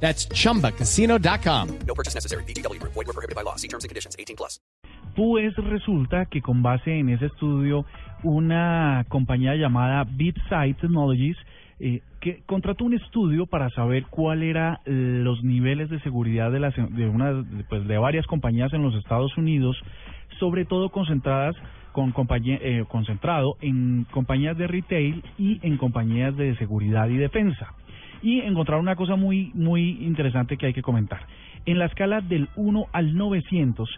That's chumbacasino.com. No purchase necessary. BGW. Void were prohibited by law. See terms and conditions. 18 plus. Pues resulta que con base en ese estudio, una compañía llamada BitSight Technologies eh, que contrató un estudio para saber cuál era los niveles de seguridad de, las, de, una, pues de varias compañías en los Estados Unidos, sobre todo concentradas con compañía, eh, concentrado en compañías de retail y en compañías de seguridad y defensa y encontrar una cosa muy, muy interesante que hay que comentar. En la escala del 1 al 900,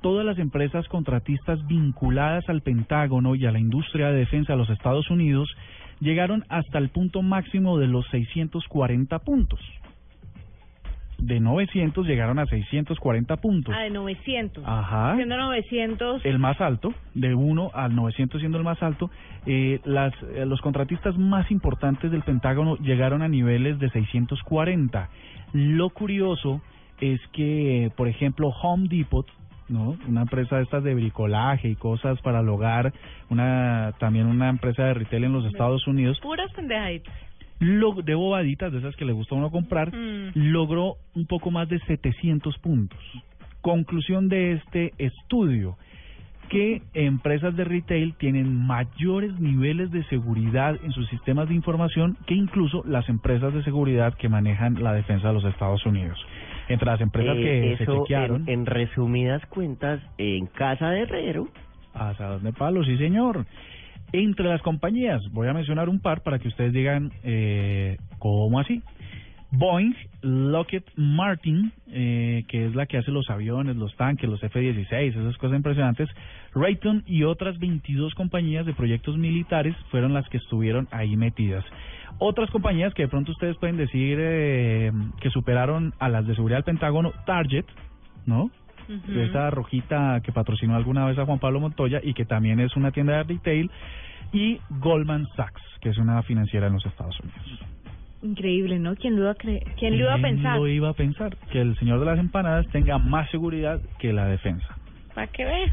todas las empresas contratistas vinculadas al Pentágono y a la industria de defensa de los Estados Unidos llegaron hasta el punto máximo de los 640 puntos de 900 llegaron a 640 puntos. Ah, de 900. Ajá. Siendo 900. El más alto, de 1 al 900 siendo el más alto. Eh, las, eh, los contratistas más importantes del Pentágono llegaron a niveles de 640. Lo curioso es que, por ejemplo, Home Depot, ¿no? Una empresa de estas de bricolaje y cosas para el hogar, una, también una empresa de retail en los Estados Unidos. Puras pendejaditas de bobaditas, de esas que le gusta a uno comprar, Mm. logró un poco más de 700 puntos. Conclusión de este estudio, que empresas de retail tienen mayores niveles de seguridad en sus sistemas de información que incluso las empresas de seguridad que manejan la defensa de los Estados Unidos. Entre las empresas que Eh, se chequearon... en, en resumidas cuentas, en casa de herrero, Asadas de palo, sí señor. Entre las compañías, voy a mencionar un par para que ustedes digan eh, cómo así. Boeing, Lockheed Martin, eh, que es la que hace los aviones, los tanques, los F-16, esas cosas impresionantes. Raytheon y otras 22 compañías de proyectos militares fueron las que estuvieron ahí metidas. Otras compañías que de pronto ustedes pueden decir eh, que superaron a las de seguridad del Pentágono, Target, ¿no? Ujú. esa rojita que patrocinó alguna vez a Juan Pablo Montoya y que también es una tienda de retail, y Goldman Sachs, que es una financiera en los Estados Unidos. Increíble, ¿no? ¿Quién lo iba a creer? ¿Quién lo iba a pensar? lo iba a pensar? Que el señor de las empanadas tenga más seguridad que la defensa. ¿Para qué ve?